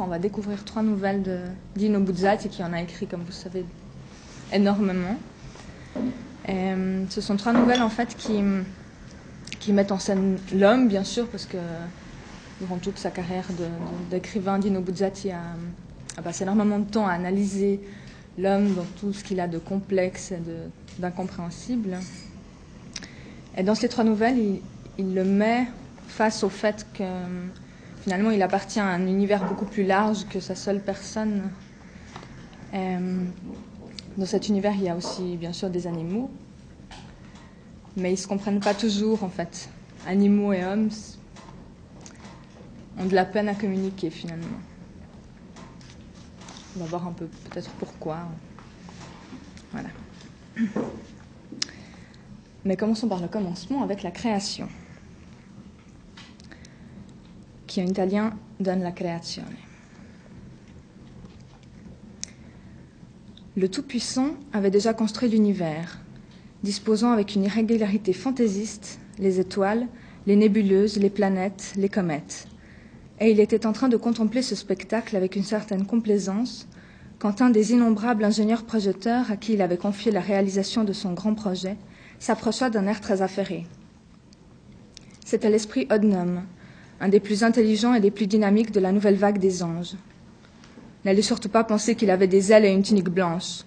on va découvrir trois nouvelles de Dino Buzzati, qui en a écrit, comme vous savez, énormément. Euh, ce sont trois nouvelles, en fait, qui, mettent en scène l'homme, bien sûr, parce que durant toute sa carrière d'écrivain, Dino Buzzati a, passé énormément de temps à analyser l'homme dans tout ce qu'il a de complexe et d'incompréhensible. Et dans ces trois nouvelles, il le met face au fait que finalement il appartient à un univers beaucoup plus large que sa seule personne. Euh, dans cet univers, il y a aussi bien sûr des animaux, mais ils ne se comprennent pas toujours en fait. Animaux et hommes ont de la peine à communiquer finalement. On va voir un peu peut-être pourquoi. Voilà. Mais commençons par le commencement avec la création qui en italien donne la creazione. Le Tout-Puissant avait déjà construit l'univers, disposant avec une irrégularité fantaisiste les étoiles, les nébuleuses, les planètes, les comètes. Et il était en train de contempler ce spectacle avec une certaine complaisance quand un des innombrables ingénieurs projecteurs à qui il avait confié la réalisation de son grand projet s'approcha d'un air très affairé. C'était l'esprit Odnum, un des plus intelligents et des plus dynamiques de la nouvelle vague des anges. N'allez surtout pas penser qu'il avait des ailes et une tunique blanche.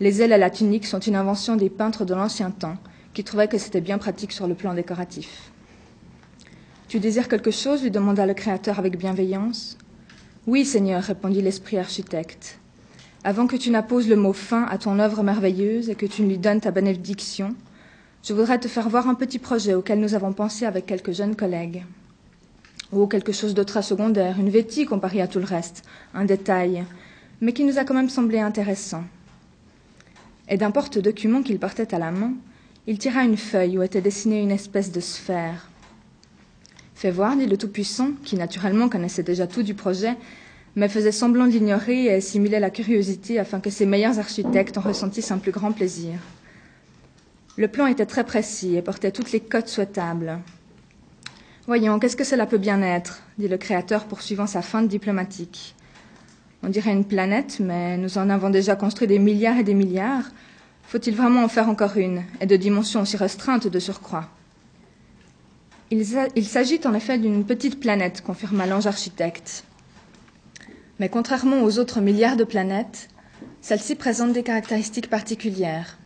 Les ailes et la tunique sont une invention des peintres de l'ancien temps, qui trouvaient que c'était bien pratique sur le plan décoratif. Tu désires quelque chose lui demanda le Créateur avec bienveillance. Oui, Seigneur, répondit l'esprit architecte. Avant que tu n'apposes le mot fin à ton œuvre merveilleuse et que tu ne lui donnes ta bénédiction, je voudrais te faire voir un petit projet auquel nous avons pensé avec quelques jeunes collègues. Ou quelque chose de très secondaire, une vétie comparée à tout le reste, un détail, mais qui nous a quand même semblé intéressant. Et d'un porte-document qu'il portait à la main, il tira une feuille où était dessinée une espèce de sphère. Fais voir, dit le Tout-Puissant, qui naturellement connaissait déjà tout du projet, mais faisait semblant de l'ignorer et simulait la curiosité afin que ses meilleurs architectes en ressentissent un plus grand plaisir. Le plan était très précis et portait toutes les cotes souhaitables. Voyons, qu'est-ce que cela peut bien être dit le Créateur poursuivant sa feinte diplomatique. On dirait une planète, mais nous en avons déjà construit des milliards et des milliards. Faut-il vraiment en faire encore une, et de dimension aussi restreinte de surcroît? Il s'agit en effet d'une petite planète, confirma l'ange architecte. Mais contrairement aux autres milliards de planètes, celle-ci présente des caractéristiques particulières.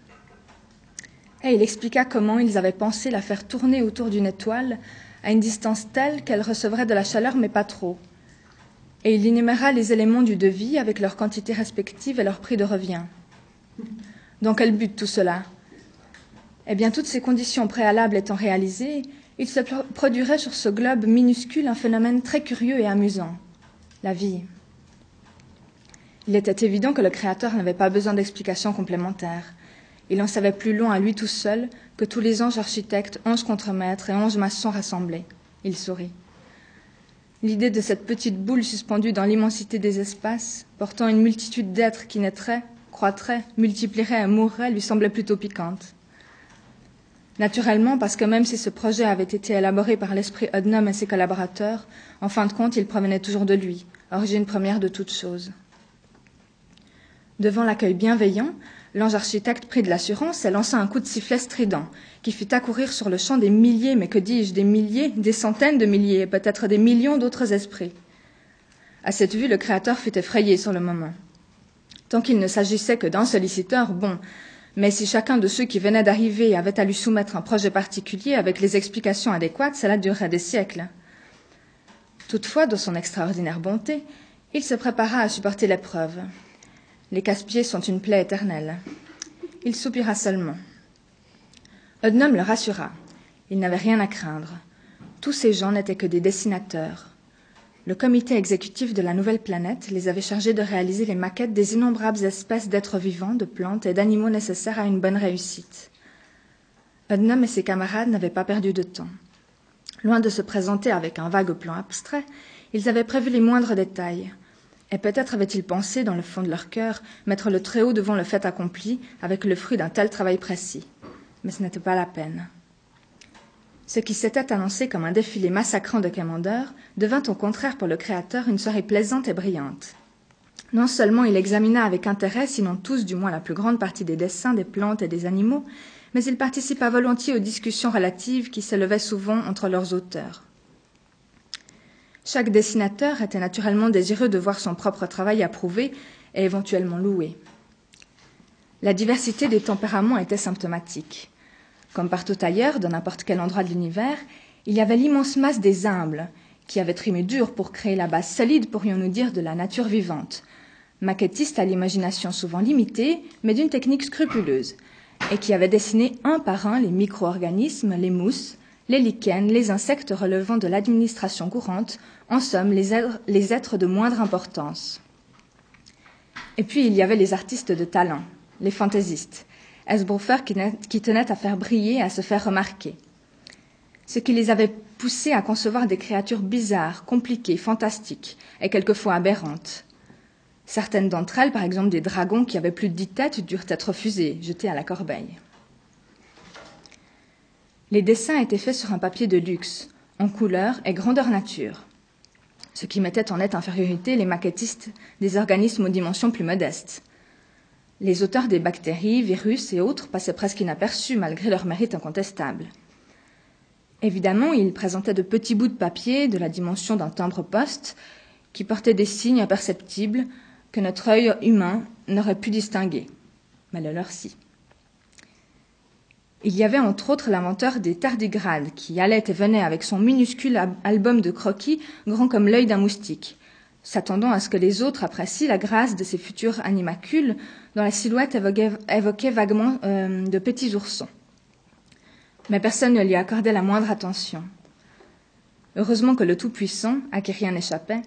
Et il expliqua comment ils avaient pensé la faire tourner autour d'une étoile à une distance telle qu'elle recevrait de la chaleur, mais pas trop. Et il énuméra les éléments du devis avec leurs quantités respectives et leur prix de revient. Dans quel but tout cela Eh bien, toutes ces conditions préalables étant réalisées, il se produirait sur ce globe minuscule un phénomène très curieux et amusant la vie. Il était évident que le Créateur n'avait pas besoin d'explications complémentaires. Il en savait plus long à lui tout seul que tous les anges architectes, anges contremaîtres et anges maçons rassemblés. Il sourit. L'idée de cette petite boule suspendue dans l'immensité des espaces, portant une multitude d'êtres qui naîtraient, croîtraient, multiplieraient et mourraient, lui semblait plutôt piquante. Naturellement, parce que même si ce projet avait été élaboré par l'esprit Odnum et ses collaborateurs, en fin de compte, il provenait toujours de lui, origine première de toute chose. Devant l'accueil bienveillant, L'ange architecte prit de l'assurance et lança un coup de sifflet strident, qui fit accourir sur le champ des milliers, mais que dis-je, des milliers, des centaines de milliers, peut-être des millions d'autres esprits. À cette vue, le Créateur fut effrayé sur le moment. Tant qu'il ne s'agissait que d'un solliciteur, bon, mais si chacun de ceux qui venaient d'arriver avait à lui soumettre un projet particulier avec les explications adéquates, cela durerait des siècles. Toutefois, de son extraordinaire bonté, il se prépara à supporter l'épreuve. Les casse-pieds sont une plaie éternelle. Il soupira seulement. Odnum le rassura. Il n'avait rien à craindre. Tous ces gens n'étaient que des dessinateurs. Le comité exécutif de la nouvelle planète les avait chargés de réaliser les maquettes des innombrables espèces d'êtres vivants, de plantes et d'animaux nécessaires à une bonne réussite. Odnum et ses camarades n'avaient pas perdu de temps. Loin de se présenter avec un vague plan abstrait, ils avaient prévu les moindres détails. Et peut-être avaient-ils pensé, dans le fond de leur cœur, mettre le Très-Haut devant le fait accompli, avec le fruit d'un tel travail précis. Mais ce n'était pas la peine. Ce qui s'était annoncé comme un défilé massacrant de commandeurs devint au contraire pour le créateur une soirée plaisante et brillante. Non seulement il examina avec intérêt, sinon tous du moins la plus grande partie des dessins des plantes et des animaux, mais il participa volontiers aux discussions relatives qui s'élevaient souvent entre leurs auteurs. Chaque dessinateur était naturellement désireux de voir son propre travail approuvé et éventuellement loué. La diversité des tempéraments était symptomatique. Comme partout ailleurs, dans n'importe quel endroit de l'univers, il y avait l'immense masse des humbles, qui avaient trimé dur pour créer la base solide, pourrions-nous dire, de la nature vivante, maquettistes à l'imagination souvent limitée, mais d'une technique scrupuleuse, et qui avaient dessiné un par un les micro-organismes, les mousses, les lichens, les insectes relevant de l'administration courante, en somme les êtres, de moindre importance. Et puis il y avait les artistes de talent, les fantaisistes, Esbrofer qui, qui tenaient à faire briller, à se faire remarquer. Ce qui les avait poussés à concevoir des créatures bizarres, compliquées, fantastiques et quelquefois aberrantes. Certaines d'entre elles, par exemple des dragons qui avaient plus de dix têtes, durent être refusées, jetées à la corbeille. Les dessins étaient faits sur un papier de luxe, en couleur et grandeur nature, ce qui mettait en nette infériorité les maquettistes des organismes aux dimensions plus modestes. Les auteurs des bactéries, virus et autres passaient presque inaperçus malgré leur mérite incontestable. Évidemment, ils présentaient de petits bouts de papier de la dimension d'un timbre-poste qui portaient des signes imperceptibles que notre œil humain n'aurait pu distinguer. Mais le leur si. Il y avait entre autres l'inventeur des tardigrades qui allait et venait avec son minuscule album de croquis grand comme l'œil d'un moustique, s'attendant à ce que les autres apprécient la grâce de ces futurs animacules dont la silhouette évoquait, vaguement euh, de petits oursons. Mais personne ne lui accordait la moindre attention. Heureusement que le Tout-Puissant, à qui rien n'échappait,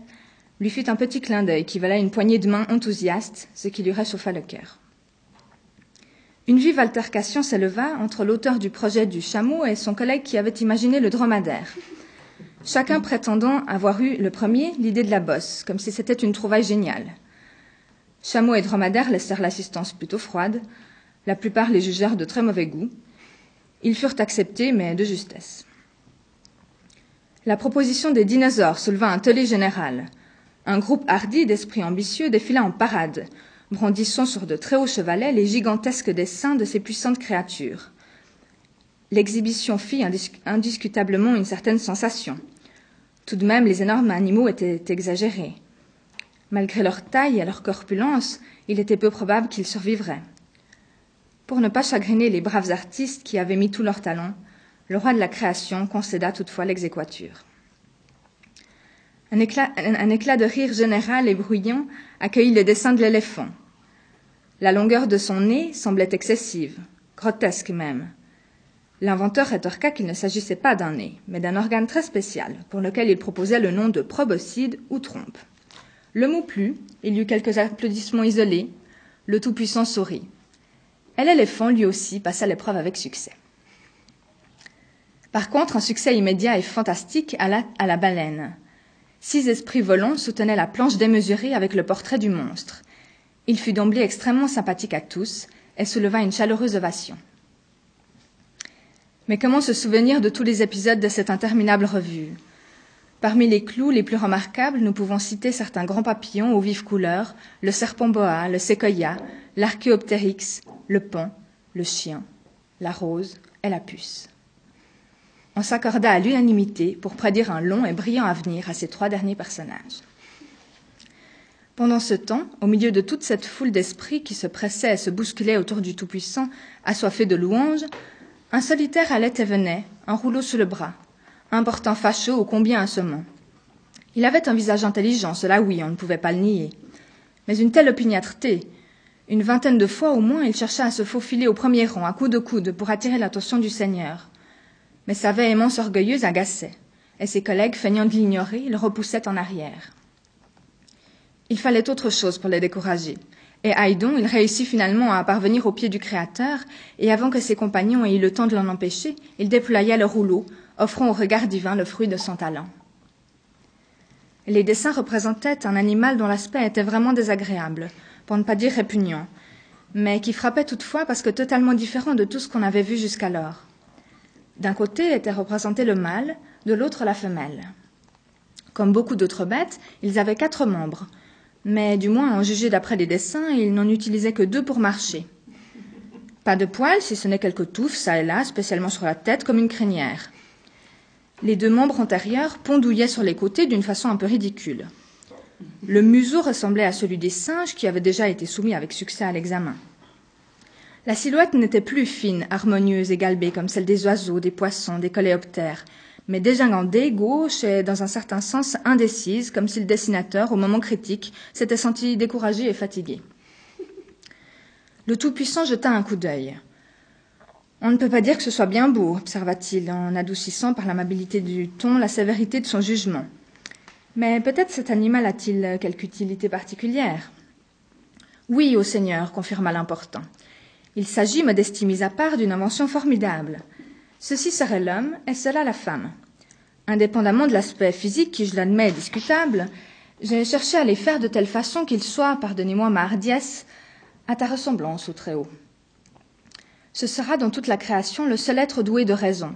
lui fit un petit clin d'œil qui valait une poignée de main enthousiaste, ce qui lui réchauffa le cœur. Une vive altercation s'éleva entre l'auteur du projet du chameau et son collègue qui avait imaginé le dromadaire. Chacun prétendant avoir eu le premier l'idée de la bosse, comme si c'était une trouvaille géniale. Chameau et dromadaire laissèrent l'assistance plutôt froide. La plupart les jugèrent de très mauvais goût. Ils furent acceptés, mais de justesse. La proposition des dinosaures souleva un tollé général. Un groupe hardi d'esprits ambitieux défila en parade, brandissant sur de très hauts chevalets les gigantesques dessins de ces puissantes créatures. L'exhibition fit indiscutablement une certaine sensation. Tout de même, les énormes animaux étaient exagérés. Malgré leur taille et leur corpulence, il était peu probable qu'ils survivraient. Pour ne pas chagriner les braves artistes qui avaient mis tout leur talent, le roi de la création concéda toutefois l'exéquature. Un éclat, de rire général et bruyant accueillit le dessin de l'éléphant. La longueur de son nez semblait excessive, grotesque même. L'inventeur rétorqua qu'il ne s'agissait pas d'un nez, mais d'un organe très spécial, pour lequel il proposait le nom de proboscide ou trompe. Le mot plut, il y eut quelques applaudissements isolés, le Tout-Puissant sourit. Et l'éléphant, lui aussi, passa l'épreuve avec succès. Par contre, un succès immédiat et fantastique à la baleine. Six esprits volants soutenaient la planche démesurée avec le portrait du monstre. Il fut d'emblée extrêmement sympathique à tous et souleva une chaleureuse ovation. Mais comment se souvenir de tous les épisodes de cette interminable revue? Parmi les clous les plus remarquables, nous pouvons citer certains grands papillons aux vives couleurs, le serpent boa, le séquoia, l'archéoptérix, le pont, le chien, la rose et la puce on s'accorda à l'unanimité pour prédire un long et brillant avenir à ces trois derniers personnages. Pendant ce temps, au milieu de toute cette foule d'esprits qui se pressaient et se bousculaient autour du Tout-Puissant, assoiffés de louanges, un solitaire allait et venait, un rouleau sous le bras, un portant fâcheux ô combien assommant. Il avait un visage intelligent, cela oui, on ne pouvait pas le nier. Mais une telle opiniâtreté, une vingtaine de fois au moins, il chercha à se faufiler au premier rang, à coups de coude, pour attirer l'attention du Seigneur mais sa véhémence orgueilleuse agaçait, et ses collègues, feignant de l'ignorer, le repoussaient en arrière. Il fallait autre chose pour les décourager, et Haydon, il réussit finalement à parvenir au pied du Créateur, et avant que ses compagnons aient eu le temps de l'en empêcher, il déploya le rouleau, offrant au regard divin le fruit de son talent. Les dessins représentaient un animal dont l'aspect était vraiment désagréable, pour ne pas dire répugnant, mais qui frappait toutefois parce que totalement différent de tout ce qu'on avait vu jusqu'alors. D'un côté était représenté le mâle, de l'autre la femelle. Comme beaucoup d'autres bêtes, ils avaient quatre membres, mais du moins en jugé d'après les dessins, ils n'en utilisaient que deux pour marcher. Pas de poils, si ce n'est quelques touffes, ça et là, spécialement sur la tête, comme une crinière. Les deux membres antérieurs pondouillaient sur les côtés d'une façon un peu ridicule. Le museau ressemblait à celui des singes qui avaient déjà été soumis avec succès à l'examen. La silhouette n'était plus fine, harmonieuse et galbée comme celle des oiseaux, des poissons, des coléoptères, mais dégingandée, gauche et dans un certain sens indécise, comme si le dessinateur, au moment critique, s'était senti découragé et fatigué. Le Tout-Puissant jeta un coup d'œil. On ne peut pas dire que ce soit bien beau, observa-t-il, en adoucissant par l'amabilité du ton la sévérité de son jugement. Mais peut-être cet animal a-t-il quelque utilité particulière? Oui, ô Seigneur, confirma l'important. Il s'agit, modestie mise à part, d'une invention formidable. Ceci serait l'homme et cela la femme. Indépendamment de l'aspect physique qui, je l'admets, est discutable, j'ai cherché à les faire de telle façon qu'ils soient, pardonnez-moi ma hardiesse, à ta ressemblance au Très-Haut. Ce sera dans toute la création le seul être doué de raison,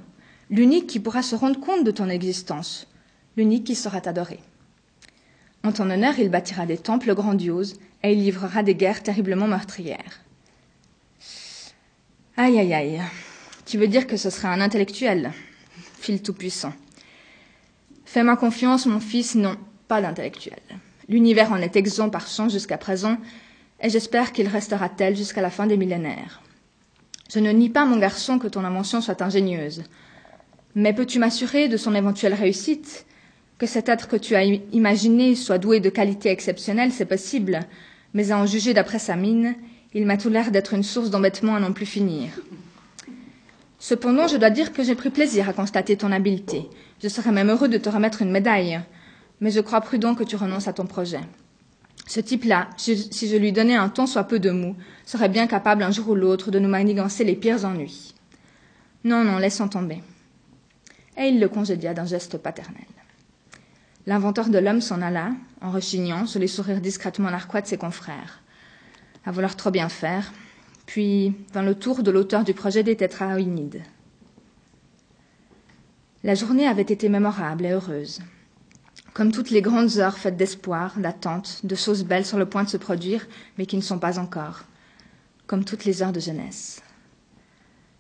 l'unique qui pourra se rendre compte de ton existence, l'unique qui sera adoré. En ton honneur, il bâtira des temples grandioses et il livrera des guerres terriblement meurtrières. Aïe, aïe, aïe. Tu veux dire que ce serait un intellectuel, fil tout-puissant. Fais-moi confiance, mon fils, non, pas d'intellectuel. L'univers en est exempt par chance jusqu'à présent, et j'espère qu'il restera tel jusqu'à la fin des millénaires. Je ne nie pas, mon garçon, que ton invention soit ingénieuse. Mais peux-tu m'assurer de son éventuelle réussite Que cet être que tu as imaginé soit doué de qualités exceptionnelles, c'est possible, mais à en juger d'après sa mine, il m'a tout l'air d'être une source d'embêtement à n'en plus finir. Cependant, je dois dire que j'ai pris plaisir à constater ton habileté. Je serais même heureux de te remettre une médaille. Mais je crois prudent que tu renonces à ton projet. Ce type-là, si je lui donnais un ton soit peu de mou, serait bien capable un jour ou l'autre de nous manigancer les pires ennuis. Non, non, laissons tomber. Et il le congédia d'un geste paternel. L'inventeur de l'homme s'en alla, en rechignant, sous les sourires discrètement narquois de ses confrères à vouloir trop bien faire. Puis vint le tour de l'auteur du projet des tétraoïnides. La journée avait été mémorable et heureuse. Comme toutes les grandes heures faites d'espoir, d'attente, de choses belles sur le point de se produire, mais qui ne sont pas encore. Comme toutes les heures de jeunesse.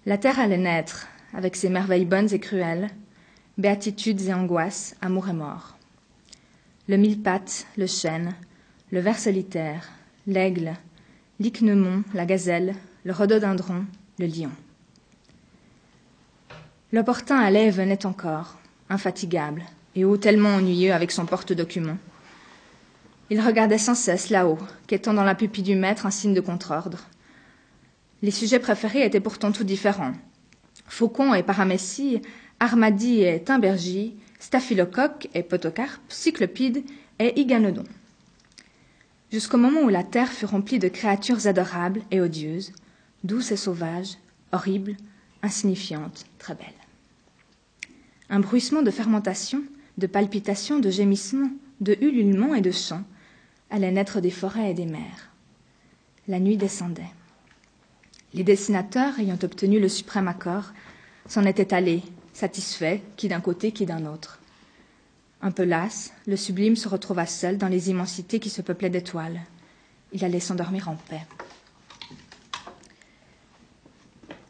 La terre allait naître, avec ses merveilles bonnes et cruelles, béatitudes et angoisses, amour et mort. Le mille-pattes, le chêne, le ver solitaire, l'aigle, l'icnemon, la gazelle, le rhododendron, le lion. L'opportun allait et venait encore, infatigable, et haut tellement ennuyeux avec son porte-document. Il regardait sans cesse là-haut, quêtant dans la pupille du maître un signe de contre-ordre. Les sujets préférés étaient pourtant tout différents. Faucon et Paramécie, Armadie et Timbergie, Staphylocoque et Potocarpe, Cyclopide et Iganodon jusqu'au moment où la terre fut remplie de créatures adorables et odieuses, douces et sauvages, horribles, insignifiantes, très belles. Un bruissement de fermentation, de palpitations, de gémissements, de ululements et de chants allait naître des forêts et des mers. La nuit descendait. Les dessinateurs, ayant obtenu le suprême accord, s'en étaient allés, satisfaits, qui d'un côté, qui d'un autre. Un peu las, le sublime se retrouva seul dans les immensités qui se peuplaient d'étoiles. Il allait s'endormir en paix.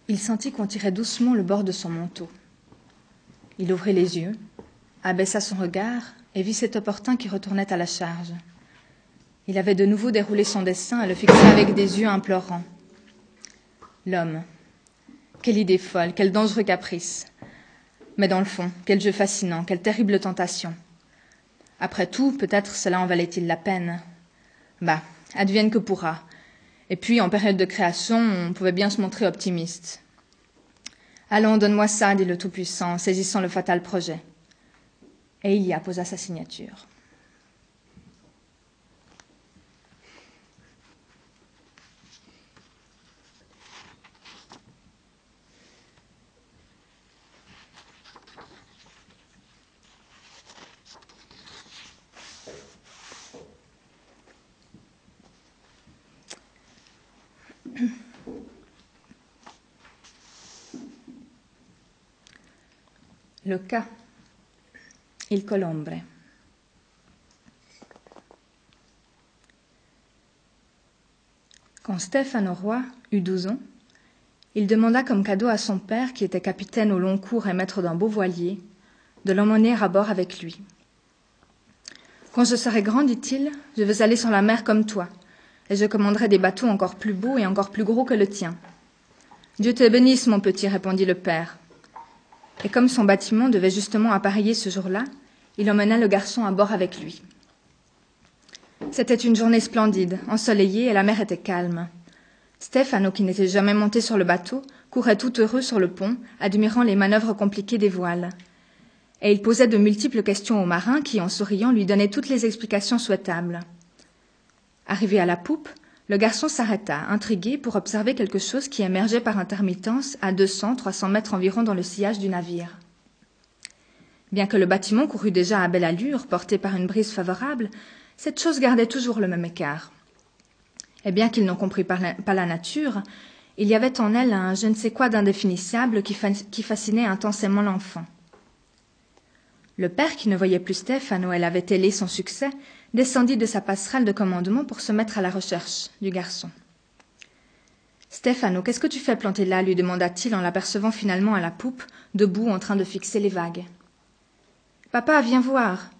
Il sentit qu'on tirait doucement le bord de son manteau. Il ouvrit les yeux, abaissa son regard et vit cet opportun qui retournait à la charge. Il avait de nouveau déroulé son dessin et le fixait avec des yeux implorants. L'homme. Quelle idée folle, quel dangereux caprice. Mais dans le fond, quel jeu fascinant, quelle terrible tentation. Après tout, peut-être cela en valait-il la peine. Bah, advienne que pourra. Et puis, en période de création, on pouvait bien se montrer optimiste. Allons, donne-moi ça, dit le Tout-Puissant, saisissant le fatal projet. Et il y apposa sa signature. Le cas. Il colombre. Quand Stefano Roy eut douze ans, il demanda comme cadeau à son père, qui était capitaine au long cours et maître d'un beau voilier, de l'emmener à bord avec lui. Quand je serai grand, dit-il, je veux aller sur la mer comme toi, et je commanderai des bateaux encore plus beaux et encore plus gros que le tien. Dieu te bénisse, mon petit, répondit le père. Et comme son bâtiment devait justement appareiller ce jour-là, il emmena le garçon à bord avec lui. C'était une journée splendide, ensoleillée, et la mer était calme. Stefano, qui n'était jamais monté sur le bateau, courait tout heureux sur le pont, admirant les manœuvres compliquées des voiles. Et il posait de multiples questions au marin qui, en souriant, lui donnait toutes les explications souhaitables. Arrivé à la poupe, le garçon s'arrêta, intrigué, pour observer quelque chose qui émergeait par intermittence à deux cents, trois cents mètres environ dans le sillage du navire. Bien que le bâtiment courût déjà à belle allure, porté par une brise favorable, cette chose gardait toujours le même écart. Et bien qu'il n'en comprît pas la, nature, il y avait en elle un je ne sais quoi d'indéfinissable qui, fascinait intensément l'enfant. Le père, qui ne voyait plus Stéphano, elle avait ailé son succès, descendit de sa passerelle de commandement pour se mettre à la recherche du garçon. Stéphano, qu'est-ce que tu fais planter là lui demanda-t-il en l'apercevant finalement à la poupe, debout en train de fixer les vagues. Papa, viens voir.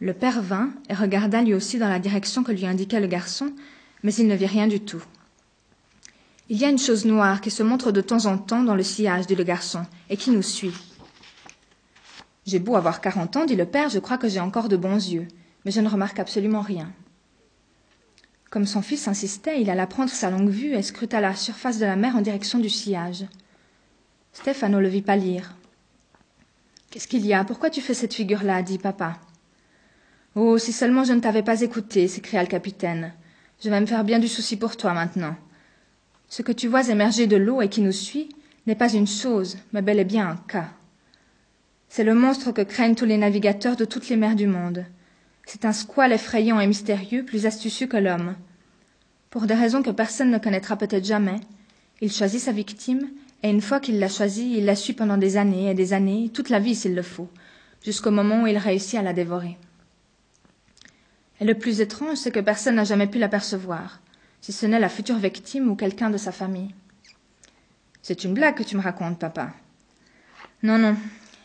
Le père vint et regarda lui aussi dans la direction que lui indiquait le garçon, mais il ne vit rien du tout. Il y a une chose noire qui se montre de temps en temps dans le sillage, dit le garçon, et qui nous suit. J'ai beau avoir quarante ans, dit le père, je crois que j'ai encore de bons yeux mais je ne remarque absolument rien. Comme son fils insistait, il alla prendre sa longue vue et scruta la surface de la mer en direction du sillage. Stefano le vit pâlir. Qu'est-ce qu'il y a? Pourquoi tu fais cette figure-là? dit papa. Oh, si seulement je ne t'avais pas écouté, s'écria le capitaine. Je vais me faire bien du souci pour toi maintenant. Ce que tu vois émerger de l'eau et qui nous suit n'est pas une chose, mais bel et bien un cas. C'est le monstre que craignent tous les navigateurs de toutes les mers du monde. C'est un squale effrayant et mystérieux, plus astucieux que l'homme. Pour des raisons que personne ne connaîtra peut-être jamais, il choisit sa victime, et une fois qu'il l'a choisie, il la suit pendant des années et des années, toute la vie s'il le faut, jusqu'au moment où il réussit à la dévorer. Et le plus étrange, c'est que personne n'a jamais pu l'apercevoir, si ce n'est la future victime ou quelqu'un de sa famille. C'est une blague que tu me racontes, papa. Non, non,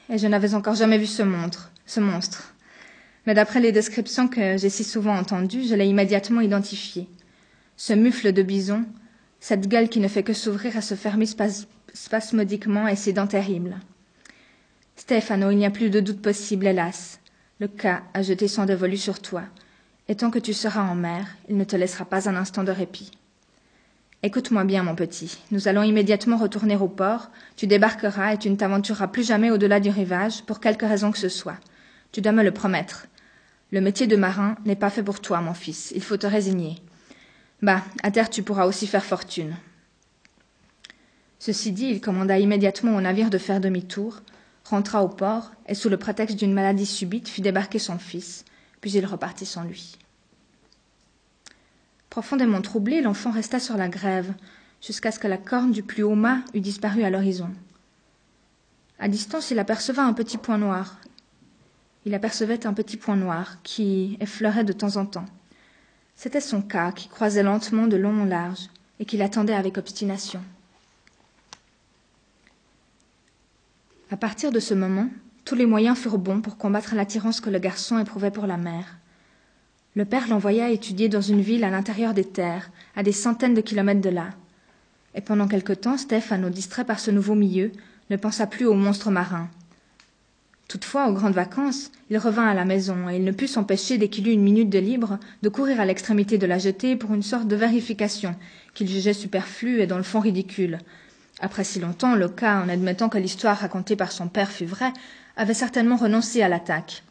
et je n'avais encore jamais vu ce monstre, ce monstre mais d'après les descriptions que j'ai si souvent entendues, je l'ai immédiatement identifié. Ce mufle de bison, cette gueule qui ne fait que s'ouvrir et se fermer spasmodiquement et ses dents terribles. Stefano, il n'y a plus de doute possible, hélas. Le cas a jeté son dévolu sur toi, et tant que tu seras en mer, il ne te laissera pas un instant de répit. Écoute-moi bien, mon petit. Nous allons immédiatement retourner au port. Tu débarqueras et tu ne t'aventureras plus jamais au-delà du rivage, pour quelque raison que ce soit. Tu dois me le promettre. Le métier de marin n'est pas fait pour toi, mon fils. Il faut te résigner. Bah, à terre tu pourras aussi faire fortune. Ceci dit, il commanda immédiatement au navire de faire demi-tour, rentra au port, et sous le prétexte d'une maladie subite fit débarquer son fils, puis il repartit sans lui. Profondément troublé, l'enfant resta sur la grève, jusqu'à ce que la corne du plus haut mât eût disparu à l'horizon. À distance, il apercevait un petit point noir, il apercevait un petit point noir qui effleurait de temps en temps. C'était son cas qui croisait lentement de long en large et qui l'attendait avec obstination. À partir de ce moment, tous les moyens furent bons pour combattre l'attirance que le garçon éprouvait pour la mer. Le père l'envoya étudier dans une ville à l'intérieur des terres, à des centaines de kilomètres de là. Et pendant quelque temps, Stéphano, distrait par ce nouveau milieu, ne pensa plus au monstre marin, Toutefois, aux grandes vacances, il revint à la maison, et il ne put s'empêcher, dès qu'il eut une minute de libre, de courir à l'extrémité de la jetée pour une sorte de vérification, qu'il jugeait superflue et dans le fond ridicule. Après si longtemps, le cas, en admettant que l'histoire racontée par son père fût vraie, avait certainement renoncé à l'attaque.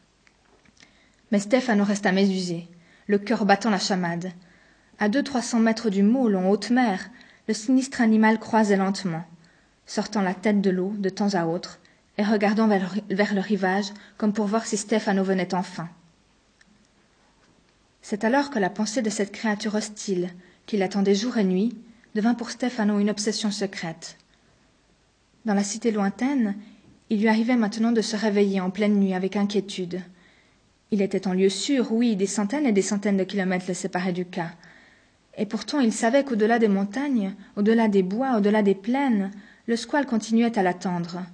Mais Stéphane resta mésusé, le cœur battant la chamade. À deux trois cents mètres du môle, en haute mer, le sinistre animal croisait lentement, sortant la tête de l'eau de temps à autre, et regardant vers, le rivage comme pour voir si Stéphano venait enfin. C'est alors que la pensée de cette créature hostile, qui l'attendait jour et nuit, devint pour Stéphano une obsession secrète. Dans la cité lointaine, Il lui arrivait maintenant de se réveiller en pleine nuit avec inquiétude. Il était en lieu sûr, oui, des centaines et des centaines de kilomètres le séparaient du cas. Et pourtant il savait qu'au-delà des montagnes, au-delà des bois, au-delà des plaines, le squale continuait à l'attendre.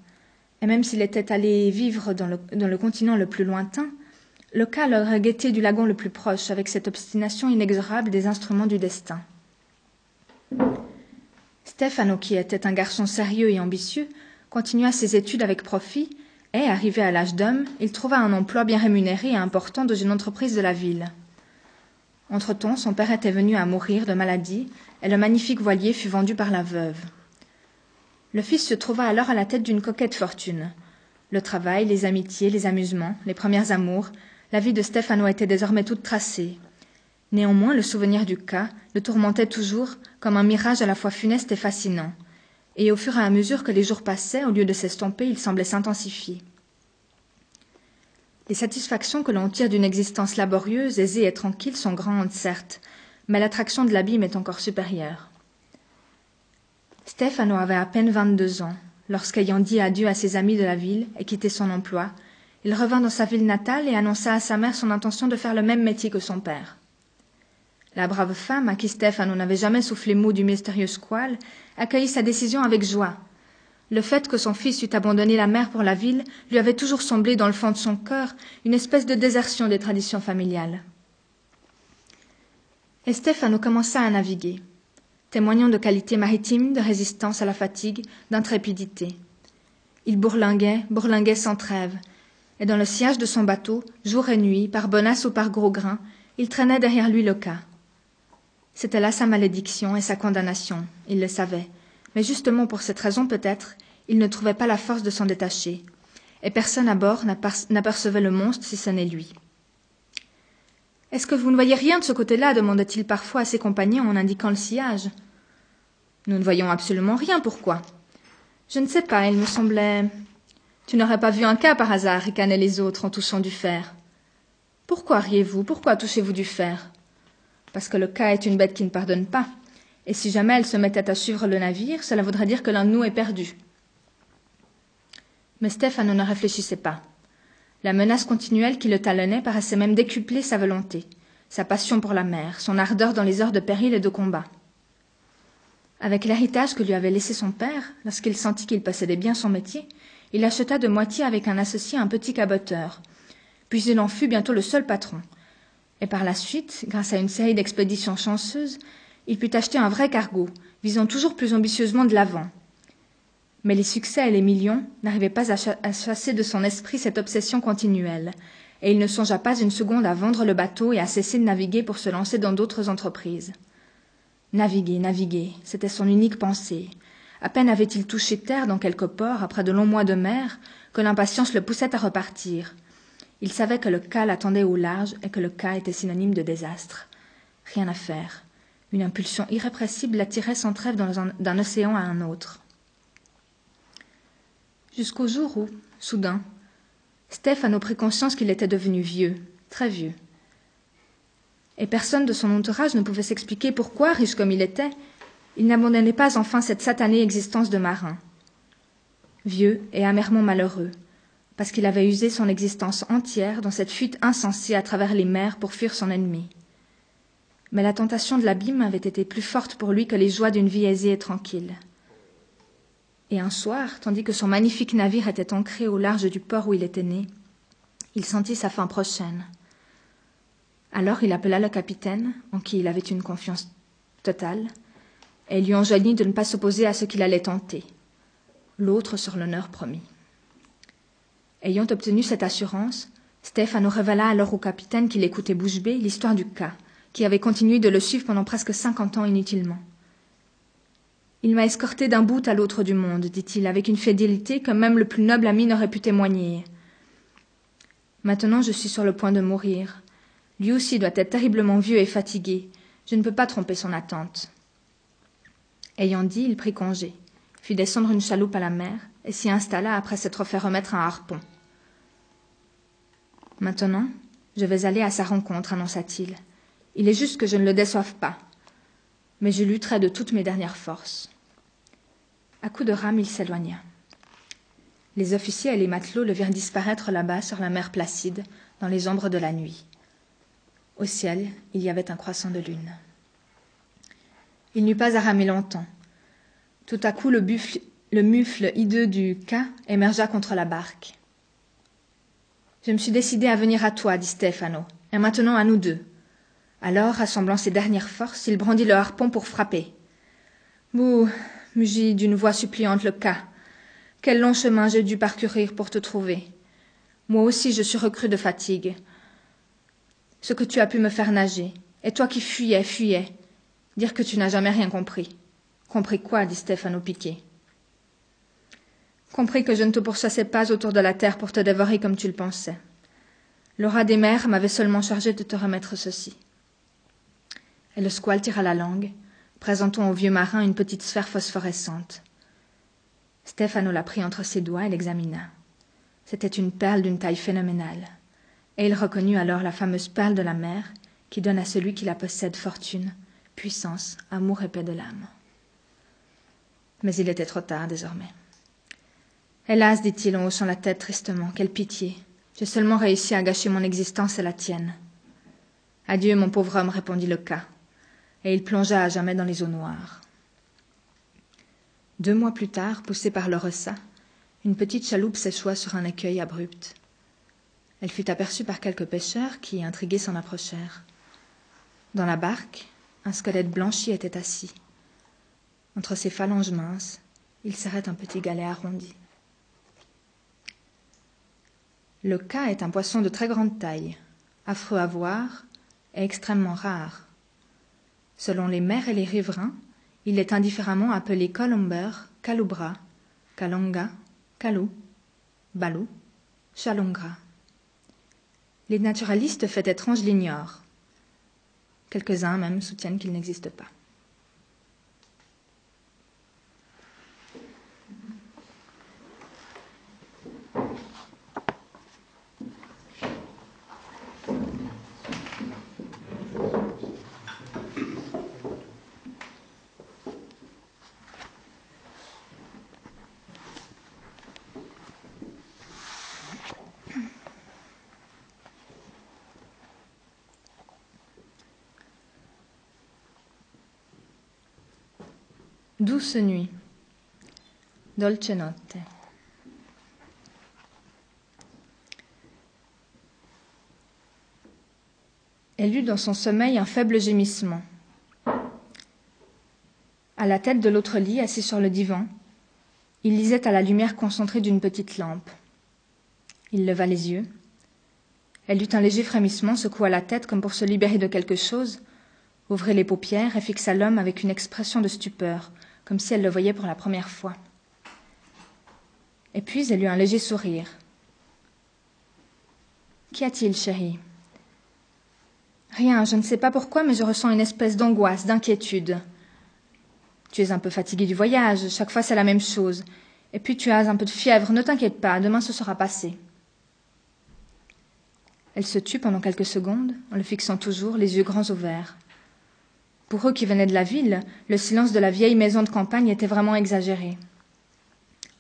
Même s'il était allé vivre dans le, dans le continent le plus lointain, le cas l'aurait guetté du lagon le plus proche avec cette obstination inexorable des instruments du destin. Stefano, qui était un garçon sérieux et ambitieux, continua ses études avec profit et, arrivé à l'âge d'homme, il trouva un emploi bien rémunéré et important dans une entreprise de la ville. Entre-temps, son père était venu à mourir de maladie et le magnifique voilier fut vendu par la veuve. Le fils se trouva alors à la tête d'une coquette fortune. Le travail, les amitiés, les amusements, les premières amours, la vie de Stefano était désormais toute tracée. Néanmoins, le souvenir du cas le tourmentait toujours comme un mirage à la fois funeste et fascinant, et au fur et à mesure que les jours passaient, au lieu de s'estomper, il semblait s'intensifier. Les satisfactions que l'on tire d'une existence laborieuse, aisée et tranquille sont grandes, certes, mais l'attraction de l'abîme est encore supérieure. Stefano avait à peine vingt-deux ans, lorsqu'ayant dit adieu à ses amis de la ville et quitté son emploi, il revint dans sa ville natale et annonça à sa mère son intention de faire le même métier que son père. La brave femme, à qui Stéphane n'avait jamais soufflé mot du mystérieux squale, accueillit sa décision avec joie. Le fait que son fils eût abandonné la mer pour la ville lui avait toujours semblé, dans le fond de son cœur, une espèce de désertion des traditions familiales. Et Stéphano commença à naviguer, témoignant de qualités maritimes, de résistance à la fatigue, d'intrépidité. Il bourlinguait, bourlinguait sans trêve, et dans le sillage de son bateau, jour et nuit, par bonasse ou par gros grain, il traînait derrière lui le cas. C'était là sa malédiction et sa condamnation, il le savait, mais justement pour cette raison peut-être, il ne trouvait pas la force de s'en détacher, et personne à bord n'apercevait le monstre si ce n'est lui. Est-ce que vous ne voyez rien de ce côté-là? demanda-t-il parfois à ses compagnons en indiquant le sillage. Nous ne voyons absolument rien, pourquoi? Je ne sais pas, il me semblait. Tu n'aurais pas vu un cas par hasard, ricanaient les autres en touchant du fer? Pourquoi riez-vous? Pourquoi touchez-vous du fer? Parce que le cas est une bête qui ne pardonne pas. Et si jamais elle se mettait à suivre le navire, cela voudrait dire que l'un de nous est perdu. Mais Stéphane ne réfléchissait pas. La menace continuelle qui le talonnait paraissait même décupler sa volonté, sa passion pour la mer, son ardeur dans les heures de péril et de combat. Avec l'héritage que lui avait laissé son père, lorsqu'il sentit qu'il possédait bien son métier, il acheta de moitié avec un associé un petit caboteur. Puis il en fut bientôt le seul patron. Et par la suite, grâce à une série d'expéditions chanceuses, il put acheter un vrai cargo, visant toujours plus ambitieusement de l'avant. Mais les succès et les millions n'arrivaient pas à, chasser de son esprit cette obsession continuelle, et il ne songea pas une seconde à vendre le bateau et à cesser de naviguer pour se lancer dans d'autres entreprises. Naviguer, naviguer, c'était son unique pensée, à peine avait-il touché terre dans quelque port, après de longs mois de mer, que l'impatience le poussait à repartir. Il savait que le cas l'attendait au large et que le cas était synonyme de désastre. Rien à faire. Une impulsion irrépressible l'attirait sans trêve d'un océan à un autre. Jusqu'au jour où, soudain, Stéphano prit conscience qu'il était devenu vieux, très vieux. Et personne de son entourage ne pouvait s'expliquer pourquoi, riche comme il était, il n'abandonnait pas enfin cette satanée existence de marin. Vieux et amèrement malheureux, parce qu'il avait usé son existence entière dans cette fuite insensée à travers les mers pour fuir son ennemi. Mais la tentation de l'abîme avait été plus forte pour lui que les joies d'une vie aisée et tranquille. Et un soir, tandis que son magnifique navire était ancré au large du port où il était né, il sentit sa fin prochaine. Alors il appela le capitaine, en qui il avait une confiance totale, et lui enjoignit de ne pas s'opposer à ce qu'il allait tenter. L'autre sur l'honneur promis. Ayant obtenu cette assurance, Stéphano révéla alors au capitaine qu'il écoutait bouche bée l'histoire du cas, qui avait continué de le suivre pendant presque cinquante ans inutilement. Il m'a escorté d'un bout à l'autre du monde, dit-il, avec une fidélité que même le plus noble ami n'aurait pu témoigner. Maintenant je suis sur le point de mourir. Lui aussi doit être terriblement vieux et fatigué. Je ne peux pas tromper son attente. Ayant dit, il prit congé, fit descendre une chaloupe à la mer et s'y installa après s'être fait remettre un harpon. Maintenant, je vais aller à sa rencontre, annonça-t-il. Il est juste que je ne le déçoive pas. Mais je lutterai de toutes mes dernières forces. À coups de rame, il s'éloigna. Les officiers et les matelots le virent disparaître là-bas sur la mer placide, dans les ombres de la nuit. Au ciel, il y avait un croissant de lune. Il n'eut pas à ramer longtemps. Tout à coup, le, le mufle hideux du cas émergea contre la barque. Je me suis décidé à venir à toi, dit Stefano, et maintenant à nous deux. Alors, rassemblant ses dernières forces, il brandit le harpon pour frapper. Bouh mugit d'une voix suppliante le cas. Quel long chemin j'ai dû parcourir pour te trouver. Moi aussi je suis recrue de fatigue. Ce que tu as pu me faire nager, et toi qui fuyais, fuyais, dire que tu n'as jamais rien compris. Compris quoi dit Stefano piqué. Compris que je ne te pourchassais pas autour de la terre pour te dévorer comme tu le pensais. Rat des mers m'avait seulement chargé de te remettre ceci. Et le squale tira la langue, présentant au vieux marin une petite sphère phosphorescente. Stefano la prit entre ses doigts et l'examina. C'était une perle d'une taille phénoménale, et il reconnut alors la fameuse perle de la mer qui donne à celui qui la possède fortune, puissance, amour et paix de l'âme. Mais il était trop tard désormais. Hélas, dit-il en hochant la tête tristement, quelle pitié. J'ai seulement réussi à gâcher mon existence et la tienne. Adieu, mon pauvre homme, répondit le cas et il plongea à jamais dans les eaux noires. Deux mois plus tard, poussée par le ressac, une petite chaloupe s'échoua sur un écueil abrupt. Elle fut aperçue par quelques pêcheurs qui, intrigués, s'en approchèrent. Dans la barque, un squelette blanchi était assis. Entre ses phalanges minces, il serrait un petit galet arrondi. Le cas est un poisson de très grande taille, affreux à voir et extrêmement rare. Selon les maires et les riverains, il est indifféremment appelé colomber, caloubra, calonga, calou, balou, chalongra. Les naturalistes faits étranges l'ignorent. Quelques-uns même soutiennent qu'il n'existe pas. Douce nuit. Dolce notte. Elle eut dans son sommeil un faible gémissement. À la tête de l'autre lit, assis sur le divan, il lisait à la lumière concentrée d'une petite lampe. Il leva les yeux. Elle eut un léger frémissement, secoua la tête comme pour se libérer de quelque chose, ouvrit les paupières et fixa l'homme avec une expression de stupeur, comme si elle le voyait pour la première fois. Et puis elle eut un léger sourire. Qu'y a-t-il, chérie? Rien, je ne sais pas pourquoi, mais je ressens une espèce d'angoisse, d'inquiétude. Tu es un peu fatigué du voyage, chaque fois c'est la même chose. Et puis tu as un peu de fièvre, ne t'inquiète pas, demain ce sera passé. Elle se tut pendant quelques secondes, en le fixant toujours, les yeux grands ouverts. Pour eux qui venaient de la ville, le silence de la vieille maison de campagne était vraiment exagéré.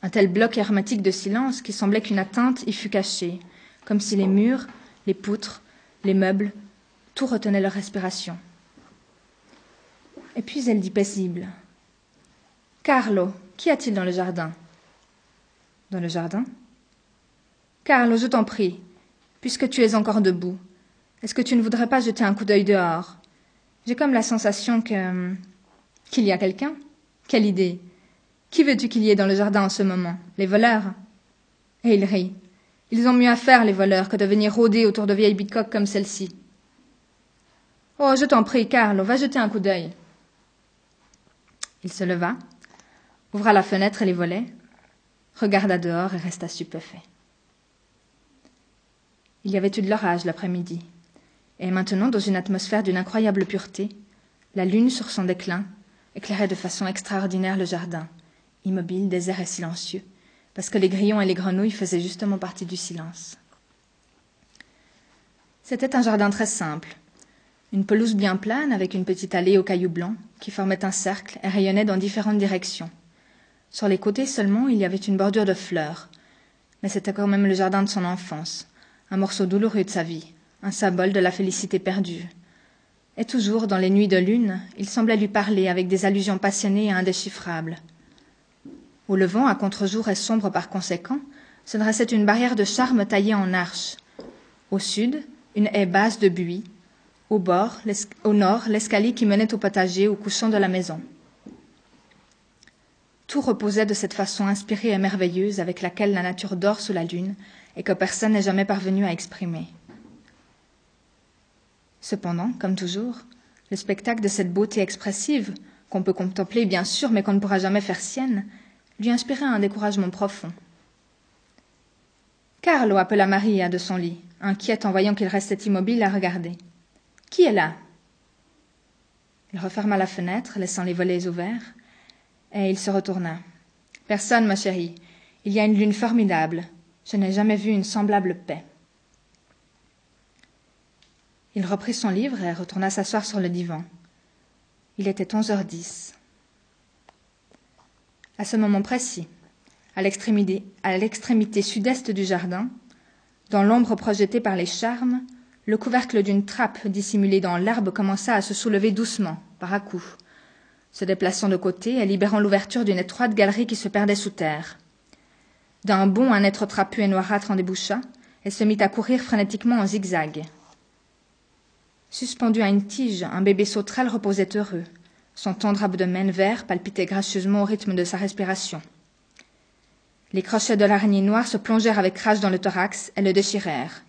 Un tel bloc hermétique de silence qui semblait qu'une atteinte y fût cachée, comme si les murs, les poutres, les meubles, tout retenait leur respiration. Et puis elle dit paisible. Carlo, qu'y a-t-il dans le jardin? Dans le jardin? Carlo, je t'en prie, puisque tu es encore debout, est-ce que tu ne voudrais pas jeter un coup d'œil dehors? J'ai comme la sensation que qu'il y a quelqu'un. Quelle idée. Qui veux-tu qu'il y ait dans le jardin en ce moment? Les voleurs Et il rit. Ils ont mieux à faire, les voleurs, que de venir rôder autour de vieilles bicoques comme celle-ci. Oh, je t'en prie, Carlo, va jeter un coup d'œil. Il se leva, ouvra la fenêtre et les volets, regarda dehors et resta stupéfait. Il y avait eu de l'orage l'après-midi et maintenant dans une atmosphère d'une incroyable pureté, la lune sur son déclin éclairait de façon extraordinaire le jardin, immobile, désert et silencieux, parce que les grillons et les grenouilles faisaient justement partie du silence. C'était un jardin très simple, une pelouse bien plane avec une petite allée aux cailloux blancs qui formait un cercle et rayonnait dans différentes directions. Sur les côtés seulement il y avait une bordure de fleurs, mais c'était quand même le jardin de son enfance, un morceau douloureux de sa vie, un symbole de la félicité perdue. Et toujours, dans les nuits de lune, il semblait lui parler avec des allusions passionnées et indéchiffrables. Au levant, à contre-jour et sombre par conséquent, se dressait une barrière de charme taillée en arche. Au sud, une haie basse de buis. Au bord, au nord, l'escalier qui menait au potager, au couchant de la maison. Tout reposait de cette façon inspirée et merveilleuse avec laquelle la nature dort sous la lune et que personne n'est jamais parvenu à exprimer. Cependant, comme toujours, le spectacle de cette beauté expressive, qu'on peut contempler bien sûr mais qu'on ne pourra jamais faire sienne, lui inspirait un découragement profond. Carlo appela Maria de son lit, inquiète en voyant qu'il restait immobile à regarder. Qui est là? Il referma la fenêtre, laissant les volets ouverts, et il se retourna. Personne, ma chérie. Il y a une lune formidable. Je n'ai jamais vu une semblable paix. Il reprit son livre et retourna s'asseoir sur le divan. Il était onze heures dix. À ce moment précis, à l'extrémité sud-est du jardin, dans l'ombre projetée par les charmes, le couvercle d'une trappe dissimulée dans l'arbre commença à se soulever doucement, par à coups se déplaçant de côté et libérant l'ouverture d'une étroite galerie qui se perdait sous terre. D'un bond, un être trapu et noirâtre en déboucha, et se mit à courir frénétiquement en zigzag. Suspendu à une tige, un bébé sauterelle reposait heureux. Son tendre abdomen vert palpitait gracieusement au rythme de sa respiration. Les crochets de l'araignée noire se plongèrent avec rage dans le thorax et le déchirèrent.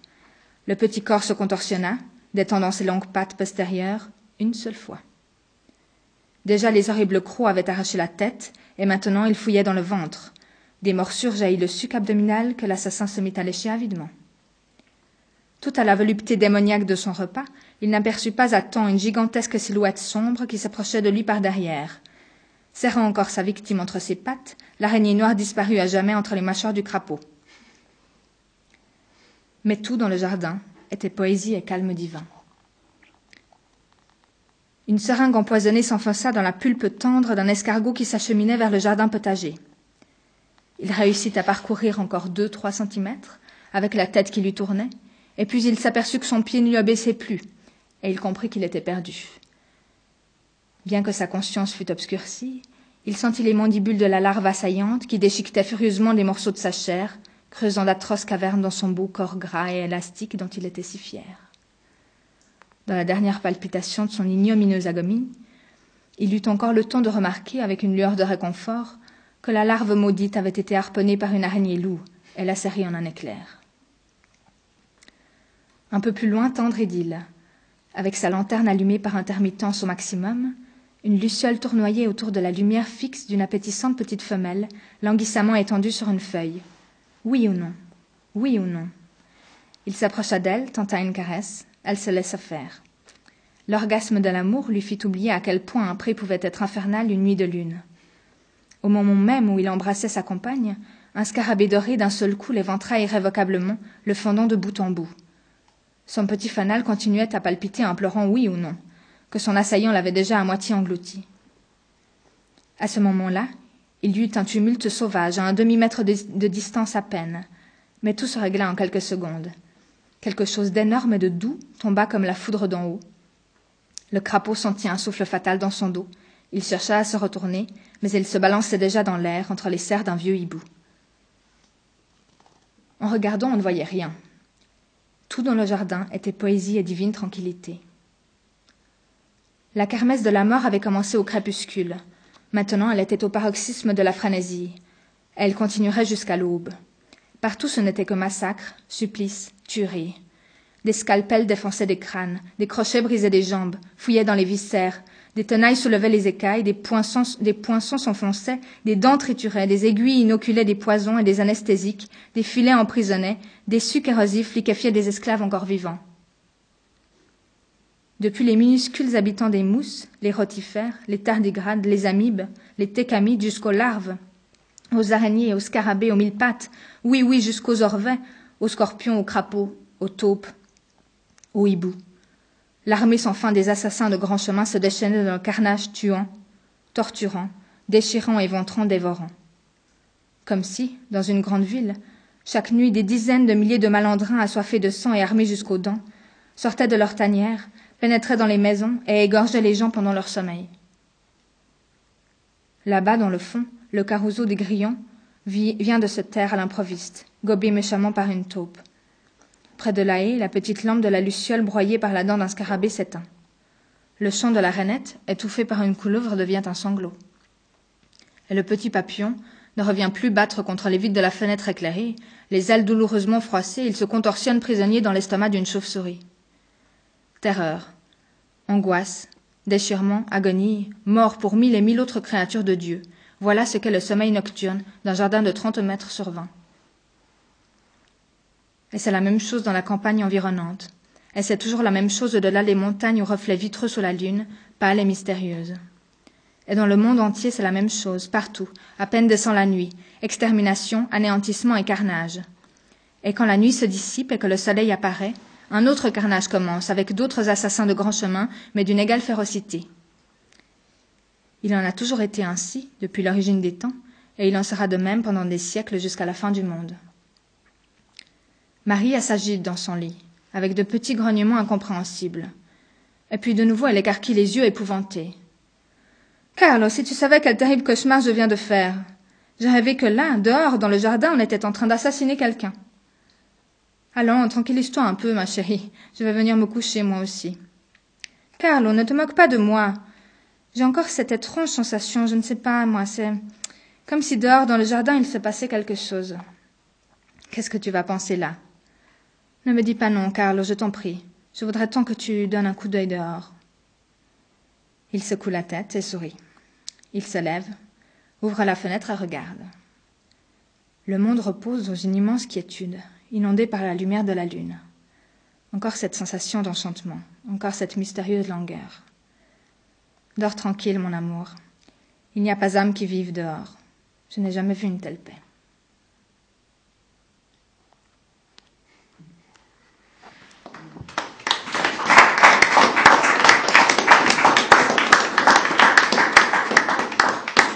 Le petit corps se contorsionna, détendant ses longues pattes postérieures une seule fois. Déjà les horribles crocs avaient arraché la tête, et maintenant ils fouillaient dans le ventre. Des morsures jaillit le suc abdominal que l'assassin se mit à lécher avidement. Tout à la volupté démoniaque de son repas, il n'aperçut pas à temps une gigantesque silhouette sombre qui s'approchait de lui par derrière. Serrant encore sa victime entre ses pattes, l'araignée noire disparut à jamais entre les mâchoires du crapaud. Mais tout dans le jardin était poésie et calme divin. Une seringue empoisonnée s'enfonça dans la pulpe tendre d'un escargot qui s'acheminait vers le jardin potager. Il réussit à parcourir encore deux, trois centimètres, avec la tête qui lui tournait, et puis il s'aperçut que son pied ne lui abaissait plus, et il comprit qu'il était perdu. Bien que sa conscience fût obscurcie, il sentit les mandibules de la larve assaillante qui déchiquetait furieusement les morceaux de sa chair, creusant d'atroces cavernes dans son beau corps gras et élastique dont il était si fier dans la dernière palpitation de son ignominieuse agonie, il eut encore le temps de remarquer, avec une lueur de réconfort, que la larve maudite avait été harponnée par une araignée loup et la série en un éclair. Un peu plus loin, tendre. Avec sa lanterne allumée par intermittence au maximum, une luciole tournoyait autour de la lumière fixe d'une appétissante petite femelle, languissamment étendue sur une feuille. Oui ou non? Oui ou non? Il s'approcha d'elle, tenta une caresse, elle se laissa faire. L'orgasme de l'amour lui fit oublier à quel point un pré pouvait être infernal une nuit de lune. Au moment même où il embrassait sa compagne, un scarabée doré d'un seul coup l'éventra irrévocablement, le fendant de bout en bout. Son petit fanal continuait à palpiter en pleurant oui ou non, que son assaillant l'avait déjà à moitié englouti. À ce moment-là, il y eut un tumulte sauvage à un demi-mètre de, de distance à peine, mais tout se régla en quelques secondes. Quelque chose d'énorme et de doux tomba comme la foudre d'en haut. Le crapaud sentit un souffle fatal dans son dos. Il chercha à se retourner, mais il se balançait déjà dans l'air entre les serres d'un vieux hibou. En regardant, on ne voyait rien. Tout dans le jardin était poésie et divine tranquillité. La kermesse de la mort avait commencé au crépuscule. Maintenant, elle était au paroxysme de la frénésie. Elle continuerait jusqu'à l'aube. Partout ce n'était que massacre, supplice, tuerie. Des scalpels défonçaient des crânes, des crochets brisaient des jambes, fouillaient dans les viscères, des tenailles soulevaient les écailles, des poinçons, des poinçons s'enfonçaient, des dents trituraient, des aiguilles inoculaient des poisons et des anesthésiques, des filets emprisonnaient, des sucs érosifs liquéfiaient des esclaves encore vivants. Depuis les minuscules habitants des mousses, les rotifères, les tardigrades, les amibes, les técamides jusqu'aux larves, aux araignées, aux scarabées, aux mille pattes, oui, oui, jusqu'aux orvets, aux scorpions, aux crapauds, aux taupes, aux hiboux. L'armée sans fin des assassins de grands chemins se déchaînait dans le carnage tuant, torturant, déchirant, éventrant, dévorant. Comme si, dans une grande ville, Chaque nuit, des dizaines de milliers de malandrins assoiffés de sang et armés jusqu'aux dents sortaient de leurs tanières, pénétraient dans les maisons et égorgeaient les gens pendant leur sommeil. Là-bas, dans le fond, le carousel des grillons vient de se taire à l'improviste, gobé méchamment par une taupe. Près de la haie, la petite lampe de la luciole broyée par la dent d'un scarabée s'éteint. Le chant de la rainette, étouffé par une couleuvre, devient un sanglot. Et le petit papillon ne revient plus battre contre les vitres de la fenêtre éclairée, les ailes douloureusement froissées, il se contorsionne prisonnier dans l'estomac d'une chauve-souris. Terreur, angoisse, déchirement, agonie, mort pour mille et mille autres créatures de Dieu, voilà ce qu'est le sommeil nocturne d'un jardin de trente mètres sur vingt. Et c'est la même chose dans la campagne environnante. Et c'est toujours la même chose au-delà des montagnes aux reflets vitreux sous la lune, pâle et mystérieuse. Et dans le monde entier, c'est la même chose, partout, à peine descend la nuit, extermination, anéantissement et carnage. Et quand la nuit se dissipe et que le soleil apparaît, un autre carnage commence, avec d'autres assassins de grand chemin, mais d'une égale férocité. Il en a toujours été ainsi, depuis l'origine des temps, et il en sera de même pendant des siècles jusqu'à la fin du monde. Marie s'agite dans son lit, avec de petits grognements incompréhensibles. Et puis de nouveau elle écarquille les yeux épouvantée. Carlo, si tu savais quel terrible cauchemar je viens de faire. J'ai rêvé que là, dehors, dans le jardin, on était en train d'assassiner quelqu'un. Allons, tranquillise-toi un peu, ma chérie. Je vais venir me coucher, moi aussi. Carlo, ne te moque pas de moi. J'ai encore cette étrange sensation, je ne sais pas, moi, c'est comme si dehors, dans le jardin, il se passait quelque chose. Qu'est-ce que tu vas penser là? Ne me dis pas non, Carlo, je t'en prie. Je voudrais tant que tu donnes un coup d'œil dehors. Il secoue la tête et sourit. Il se lève, ouvre la fenêtre et regarde. Le monde repose dans une immense quiétude, inondé par la lumière de la lune. Encore cette sensation d'enchantement, encore cette mystérieuse langueur. Dors tranquille, mon amour. Il n'y a pas âme qui vive dehors. Je n'ai jamais vu une telle paix.